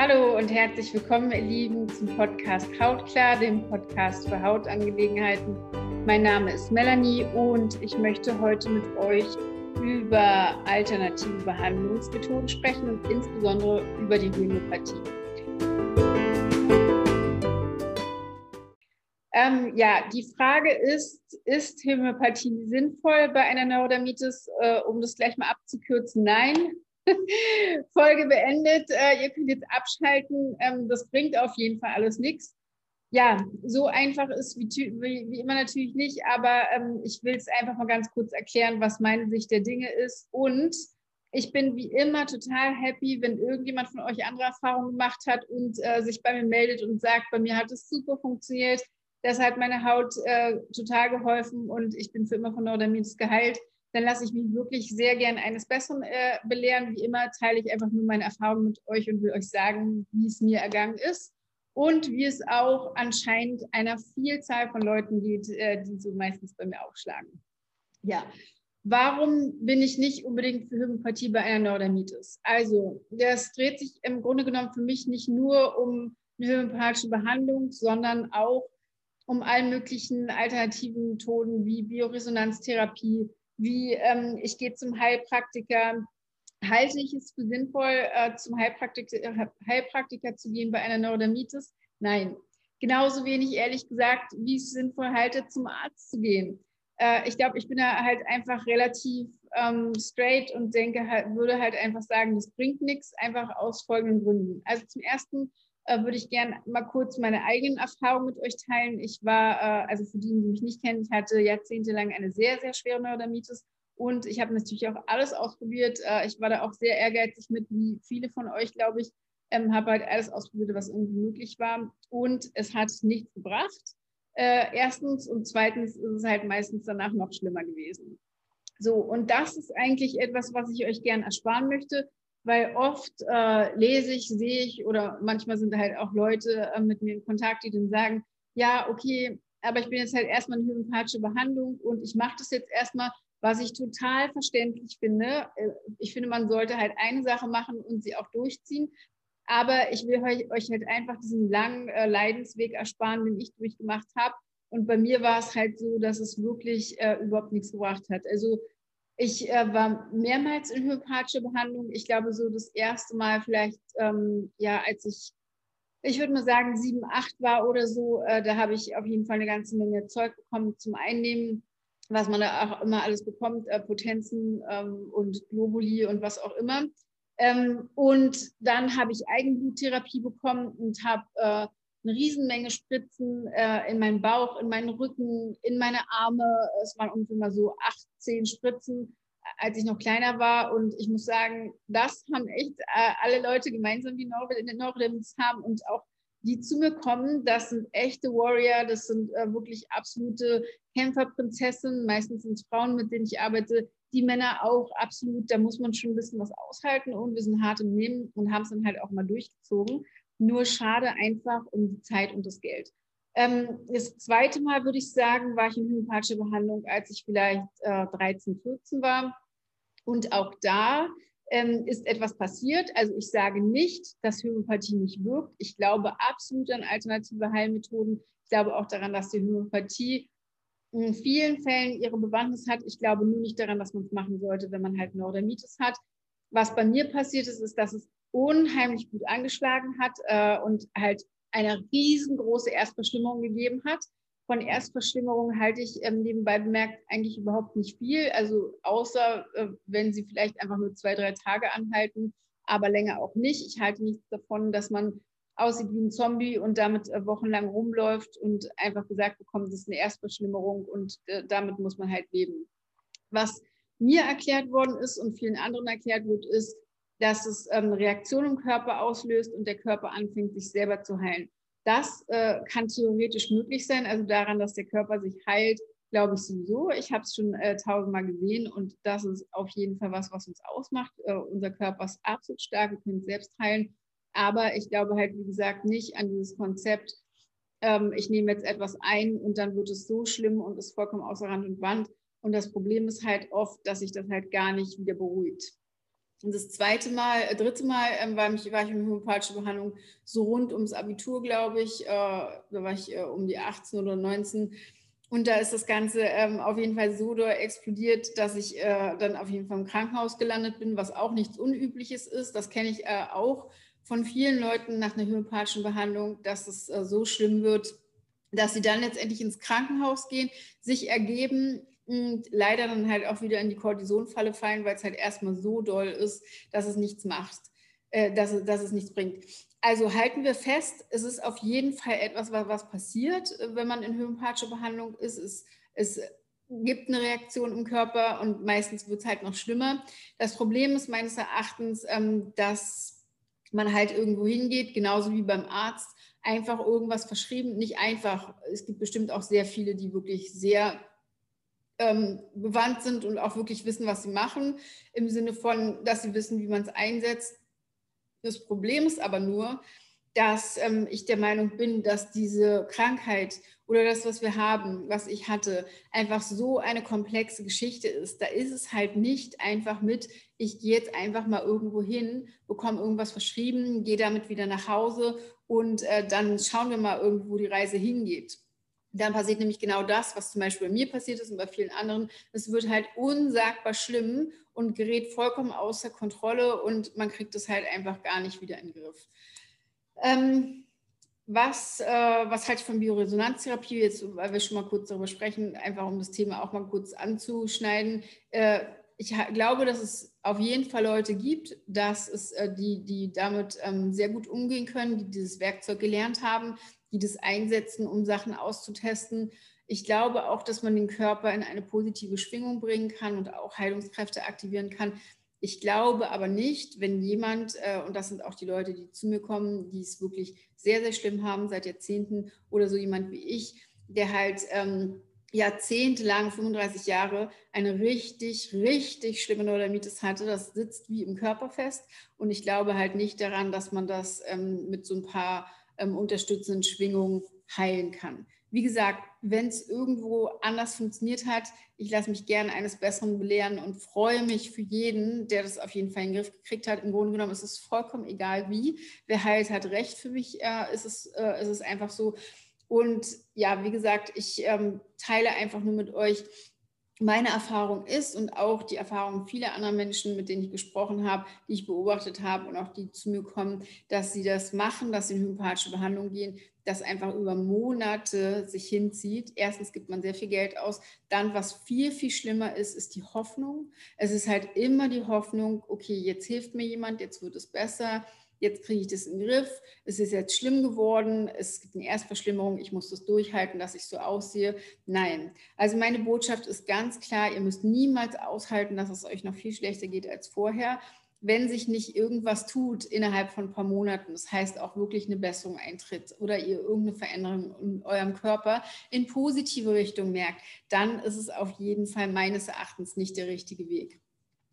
Hallo und herzlich willkommen, ihr Lieben, zum Podcast Hautklar, dem Podcast für Hautangelegenheiten. Mein Name ist Melanie und ich möchte heute mit euch über alternative Behandlungsmethoden sprechen und insbesondere über die Homöopathie. Ähm, ja, die Frage ist, ist Homöopathie sinnvoll bei einer Neurodermitis? Äh, um das gleich mal abzukürzen, nein. Folge beendet. Äh, ihr könnt jetzt abschalten. Ähm, das bringt auf jeden Fall alles nichts. Ja, so einfach ist wie, wie, wie immer natürlich nicht, aber ähm, ich will es einfach mal ganz kurz erklären, was meine Sicht der Dinge ist. Und ich bin wie immer total happy, wenn irgendjemand von euch andere Erfahrungen gemacht hat und äh, sich bei mir meldet und sagt, bei mir hat es super funktioniert. Das hat meine Haut äh, total geholfen und ich bin für immer von Neurodermitis geheilt dann lasse ich mich wirklich sehr gern eines Besseren äh, belehren. Wie immer teile ich einfach nur meine Erfahrungen mit euch und will euch sagen, wie es mir ergangen ist und wie es auch anscheinend einer Vielzahl von Leuten geht, äh, die so meistens bei mir aufschlagen. Ja, warum bin ich nicht unbedingt für Homöopathie bei einer Neurodermitis? Also, das dreht sich im Grunde genommen für mich nicht nur um eine homöopathische Behandlung, sondern auch um alle möglichen alternativen Methoden wie Bioresonanztherapie, wie ähm, ich gehe zum Heilpraktiker. Halte ich es für sinnvoll, äh, zum Heilpraktiker, Heilpraktiker zu gehen bei einer Neurodermitis? Nein. Genauso wenig, ehrlich gesagt, wie ich es sinnvoll halte, zum Arzt zu gehen. Äh, ich glaube, ich bin da halt einfach relativ ähm, straight und denke halt, würde halt einfach sagen, das bringt nichts, einfach aus folgenden Gründen. Also zum ersten, äh, würde ich gerne mal kurz meine eigenen Erfahrungen mit euch teilen. Ich war, äh, also für die, die mich nicht kennen, ich hatte jahrzehntelang eine sehr, sehr schwere Neurodermitis und ich habe natürlich auch alles ausprobiert. Äh, ich war da auch sehr ehrgeizig mit, wie viele von euch, glaube ich, ähm, habe halt alles ausprobiert, was irgendwie möglich war und es hat nichts gebracht. Erstens und zweitens ist es halt meistens danach noch schlimmer gewesen. So, und das ist eigentlich etwas, was ich euch gerne ersparen möchte weil oft äh, lese ich, sehe ich oder manchmal sind halt auch Leute äh, mit mir in Kontakt, die dann sagen, ja, okay, aber ich bin jetzt halt erstmal in homöopathische Behandlung und ich mache das jetzt erstmal, was ich total verständlich finde. Äh, ich finde, man sollte halt eine Sache machen und sie auch durchziehen. Aber ich will euch halt einfach diesen langen äh, Leidensweg ersparen, den ich durchgemacht habe. Und bei mir war es halt so, dass es wirklich äh, überhaupt nichts gebracht hat. Also ich äh, war mehrmals in homöopathischer Behandlung. Ich glaube, so das erste Mal vielleicht, ähm, ja, als ich, ich würde mal sagen, sieben, acht war oder so, äh, da habe ich auf jeden Fall eine ganze Menge Zeug bekommen zum Einnehmen, was man da auch immer alles bekommt, äh, Potenzen ähm, und Globuli und was auch immer. Ähm, und dann habe ich Eigenbluttherapie bekommen und habe äh, eine Riesenmenge Spritzen äh, in meinen Bauch, in meinen Rücken, in meine Arme. Es waren ungefähr so acht, zehn Spritzen, äh, als ich noch kleiner war. Und ich muss sagen, das haben echt äh, alle Leute gemeinsam, die Neurodermitis haben und auch die zu mir kommen, das sind echte Warrior, das sind äh, wirklich absolute Kämpferprinzessinnen. Meistens sind es Frauen, mit denen ich arbeite. Die Männer auch absolut, da muss man schon ein bisschen was aushalten und wir sind hart im Nehmen und haben es dann halt auch mal durchgezogen. Nur schade einfach um die Zeit und das Geld. Ähm, das zweite Mal würde ich sagen, war ich in homöopathischer Behandlung, als ich vielleicht äh, 13, 14 war. Und auch da ähm, ist etwas passiert. Also ich sage nicht, dass Homöopathie nicht wirkt. Ich glaube absolut an alternative Heilmethoden. Ich glaube auch daran, dass die Homöopathie in vielen Fällen ihre Bewandtnis hat. Ich glaube nur nicht daran, dass man es machen sollte, wenn man halt Neurodermitis hat. Was bei mir passiert ist, ist, dass es unheimlich gut angeschlagen hat äh, und halt eine riesengroße Erstverschlimmerung gegeben hat. Von Erstverschlimmerung halte ich ähm, nebenbei bemerkt eigentlich überhaupt nicht viel. Also außer äh, wenn sie vielleicht einfach nur zwei, drei Tage anhalten, aber länger auch nicht. Ich halte nichts davon, dass man aussieht wie ein Zombie und damit äh, wochenlang rumläuft und einfach gesagt bekommt, das ist eine Erstverschlimmerung und äh, damit muss man halt leben. Was mir erklärt worden ist und vielen anderen erklärt wird, ist, dass es ähm, Reaktionen im Körper auslöst und der Körper anfängt, sich selber zu heilen. Das äh, kann theoretisch möglich sein. Also daran, dass der Körper sich heilt, glaube ich sowieso. Ich habe es schon äh, tausendmal gesehen und das ist auf jeden Fall was, was uns ausmacht. Äh, unser Körper ist absolut stark, wir können selbst heilen. Aber ich glaube halt, wie gesagt, nicht an dieses Konzept, ähm, ich nehme jetzt etwas ein und dann wird es so schlimm und ist vollkommen außer Rand und Band. Und das Problem ist halt oft, dass sich das halt gar nicht wieder beruhigt. Und das zweite Mal, äh, dritte Mal ähm, war, mich, war ich in homöopathischer Behandlung so rund ums Abitur, glaube ich. Äh, da war ich äh, um die 18 oder 19. Und da ist das Ganze ähm, auf jeden Fall so explodiert, dass ich äh, dann auf jeden Fall im Krankenhaus gelandet bin, was auch nichts Unübliches ist. Das kenne ich äh, auch von vielen Leuten nach einer homöopathischen Behandlung, dass es äh, so schlimm wird, dass sie dann letztendlich ins Krankenhaus gehen, sich ergeben und leider dann halt auch wieder in die Kortisonfalle fallen, weil es halt erstmal so doll ist, dass es nichts macht, äh, dass, dass es nichts bringt. Also halten wir fest, es ist auf jeden Fall etwas, was, was passiert, wenn man in homöopathischer Behandlung ist. Es, es gibt eine Reaktion im Körper und meistens wird es halt noch schlimmer. Das Problem ist meines Erachtens, ähm, dass man halt irgendwo hingeht, genauso wie beim Arzt, einfach irgendwas verschrieben. Nicht einfach, es gibt bestimmt auch sehr viele, die wirklich sehr ähm, bewandt sind und auch wirklich wissen, was sie machen, im Sinne von, dass sie wissen, wie man es einsetzt. Das Problem ist aber nur, dass ähm, ich der Meinung bin, dass diese Krankheit oder das, was wir haben, was ich hatte, einfach so eine komplexe Geschichte ist. Da ist es halt nicht einfach mit, ich gehe jetzt einfach mal irgendwo hin, bekomme irgendwas verschrieben, gehe damit wieder nach Hause und äh, dann schauen wir mal irgendwo die Reise hingeht dann passiert nämlich genau das, was zum Beispiel bei mir passiert ist und bei vielen anderen. Es wird halt unsagbar schlimm und gerät vollkommen außer Kontrolle und man kriegt es halt einfach gar nicht wieder in den Griff. Ähm, was, äh, was halte ich von Bioresonanztherapie? Jetzt, weil wir schon mal kurz darüber sprechen, einfach um das Thema auch mal kurz anzuschneiden. Äh, ich glaube, dass es auf jeden Fall Leute gibt, dass es, äh, die, die damit ähm, sehr gut umgehen können, die dieses Werkzeug gelernt haben, die das einsetzen, um Sachen auszutesten. Ich glaube auch, dass man den Körper in eine positive Schwingung bringen kann und auch Heilungskräfte aktivieren kann. Ich glaube aber nicht, wenn jemand, äh, und das sind auch die Leute, die zu mir kommen, die es wirklich sehr, sehr schlimm haben seit Jahrzehnten oder so jemand wie ich, der halt ähm, jahrzehntelang, 35 Jahre, eine richtig, richtig schlimme Neurodermitis hatte. Das sitzt wie im Körper fest. Und ich glaube halt nicht daran, dass man das ähm, mit so ein paar ähm, unterstützenden Schwingungen heilen kann. Wie gesagt, wenn es irgendwo anders funktioniert hat, ich lasse mich gerne eines Besseren belehren und freue mich für jeden, der das auf jeden Fall in den Griff gekriegt hat. Im Grunde genommen ist es vollkommen egal wie. Wer heilt, hat recht. Für mich äh, ist, es, äh, ist es einfach so. Und ja, wie gesagt, ich ähm, teile einfach nur mit euch, meine Erfahrung ist und auch die Erfahrung vieler anderer Menschen, mit denen ich gesprochen habe, die ich beobachtet habe und auch die zu mir kommen, dass sie das machen, dass sie in homöopathische Behandlung gehen, das einfach über Monate sich hinzieht. Erstens gibt man sehr viel Geld aus. Dann, was viel, viel schlimmer ist, ist die Hoffnung. Es ist halt immer die Hoffnung, okay, jetzt hilft mir jemand, jetzt wird es besser jetzt kriege ich das in den Griff, es ist jetzt schlimm geworden, es gibt eine Erstverschlimmerung, ich muss das durchhalten, dass ich so aussehe. Nein. Also meine Botschaft ist ganz klar, ihr müsst niemals aushalten, dass es euch noch viel schlechter geht als vorher, wenn sich nicht irgendwas tut innerhalb von ein paar Monaten. Das heißt auch wirklich eine Besserung eintritt oder ihr irgendeine Veränderung in eurem Körper in positive Richtung merkt, dann ist es auf jeden Fall meines Erachtens nicht der richtige Weg.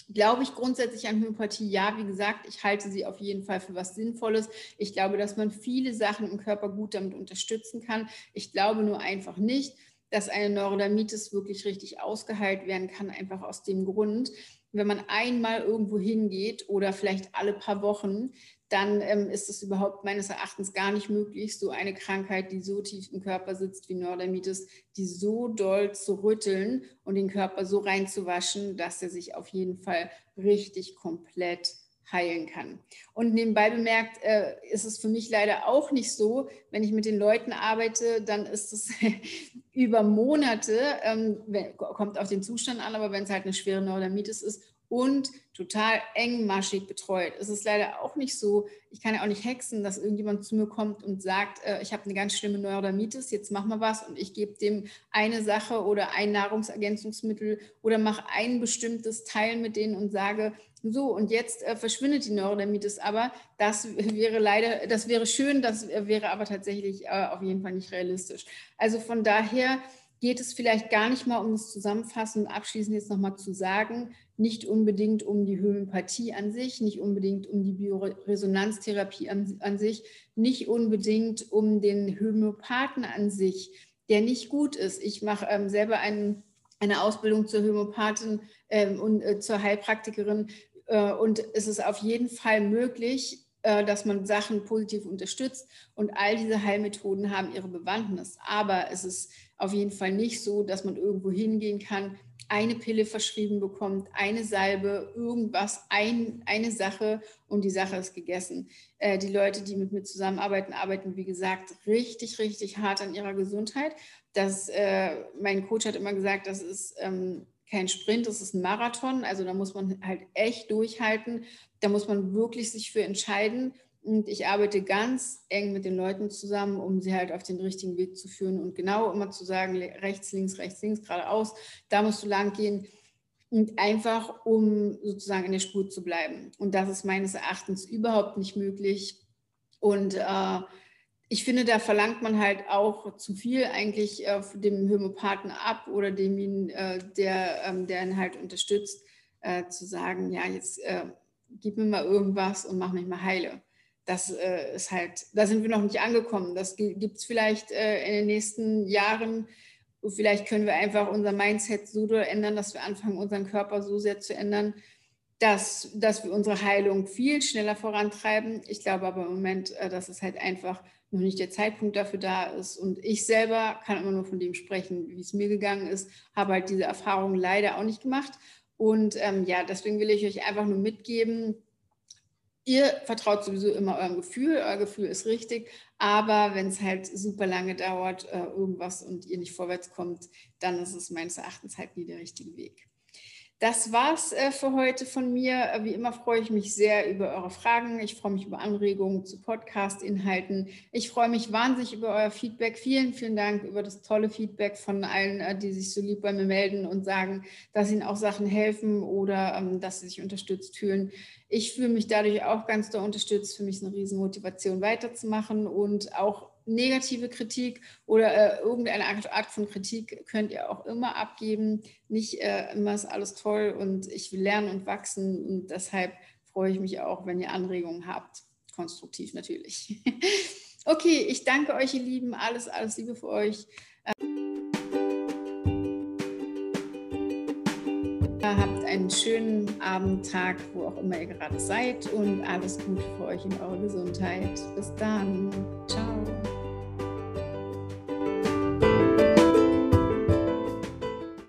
Glaube ich grundsätzlich an Homöopathie? Ja, wie gesagt, ich halte sie auf jeden Fall für was Sinnvolles. Ich glaube, dass man viele Sachen im Körper gut damit unterstützen kann. Ich glaube nur einfach nicht, dass eine Neurodermitis wirklich richtig ausgeheilt werden kann, einfach aus dem Grund, wenn man einmal irgendwo hingeht oder vielleicht alle paar Wochen, dann ähm, ist es überhaupt meines Erachtens gar nicht möglich, so eine Krankheit, die so tief im Körper sitzt wie Neurodermitis, die so doll zu rütteln und den Körper so reinzuwaschen, dass er sich auf jeden Fall richtig komplett heilen kann. Und nebenbei bemerkt, äh, ist es für mich leider auch nicht so, wenn ich mit den Leuten arbeite, dann ist es über Monate, ähm, kommt auf den Zustand an, aber wenn es halt eine schwere Neurodermitis ist, und total engmaschig betreut. Es ist leider auch nicht so, ich kann ja auch nicht hexen, dass irgendjemand zu mir kommt und sagt, äh, ich habe eine ganz schlimme Neurodermitis, jetzt mach mal was und ich gebe dem eine Sache oder ein Nahrungsergänzungsmittel oder mache ein bestimmtes Teil mit denen und sage, so und jetzt äh, verschwindet die Neurodermitis, aber das wäre leider, das wäre schön, das wäre aber tatsächlich äh, auf jeden Fall nicht realistisch. Also von daher geht es vielleicht gar nicht mal um das Zusammenfassen und abschließend jetzt nochmal zu sagen, nicht unbedingt um die Homöopathie an sich, nicht unbedingt um die Bioresonanztherapie an, an sich, nicht unbedingt um den Homöopathen an sich, der nicht gut ist. Ich mache ähm, selber einen, eine Ausbildung zur Homöopathin ähm, und äh, zur Heilpraktikerin Äh, und es ist auf jeden Fall möglich, äh, dass man Sachen positiv unterstützt. Und all diese Heilmethoden haben ihre Bewandtnis. Aber es ist auf jeden Fall nicht so, dass man irgendwo hingehen kann, eine Pille verschrieben bekommt, eine Salbe, irgendwas, ein, eine Sache und die Sache ist gegessen. Äh, die Leute, die mit mir zusammenarbeiten, arbeiten, wie gesagt, richtig, richtig hart an ihrer Gesundheit. Das, äh, mein Coach hat immer gesagt, das ist ähm, kein Sprint, das ist ein Marathon. Also da muss man halt echt durchhalten. Da muss man wirklich sich für entscheiden. Und ich arbeite ganz eng mit den Leuten zusammen, um sie halt auf den richtigen Weg zu führen und genau immer zu sagen, rechts, links, rechts, links, geradeaus, da musst du lang gehen. Und einfach, um sozusagen in der Spur zu bleiben. Und das ist meines Erachtens überhaupt nicht möglich. Und äh, ich finde, da verlangt man halt auch zu viel eigentlich äh, dem Homöopathen ab oder dem, äh, der, ähm, der ihn halt unterstützt, äh, zu sagen, ja, jetzt äh, gib mir mal irgendwas und mach mich mal heile das äh, ist halt, da sind wir noch nicht angekommen. Das gibt es vielleicht äh, in den nächsten Jahren. Vielleicht können wir einfach unser Mindset so ändern, dass wir anfangen, unseren Körper so sehr zu ändern, dass, dass wir unsere Heilung viel schneller vorantreiben. Ich glaube aber im Moment, äh, dass es halt einfach noch nicht der Zeitpunkt dafür da ist. Und ich selber kann immer nur von dem sprechen, wie es mir gegangen ist, habe halt diese Erfahrung leider auch nicht gemacht. Und ähm, ja, deswegen will ich euch einfach nur mitgeben, Ihr vertraut sowieso immer eurem Gefühl, euer Gefühl ist richtig, aber wenn es halt super lange dauert, äh, irgendwas und ihr nicht vorwärts kommt, dann ist es meines Erachtens halt nie der richtige Weg. Das war's äh, für heute von mir. Wie immer freue ich mich sehr über eure Fragen. Ich freue mich über Anregungen zu Podcast-Inhalten. Ich freue mich wahnsinnig über euer Feedback. Vielen, vielen Dank über das tolle Feedback von allen, äh, die sich so lieb bei mir melden und sagen, dass ihnen auch Sachen helfen oder ähm, dass sie sich unterstützt fühlen. Ich fühle mich dadurch auch ganz doll unterstützt. Für mich ist eine Riesenmotivation weiterzumachen und auch negative Kritik oder äh, irgendeine Art von Kritik könnt ihr auch immer abgeben. Nicht äh, immer ist alles toll und ich will lernen und wachsen und deshalb freue ich mich auch, wenn ihr Anregungen habt. Konstruktiv natürlich. okay, ich danke euch, ihr Lieben. Alles, alles Liebe für euch. Habt einen schönen Abend, Tag, wo auch immer ihr gerade seid und alles Gute für euch in eurer Gesundheit. Bis dann. Ciao.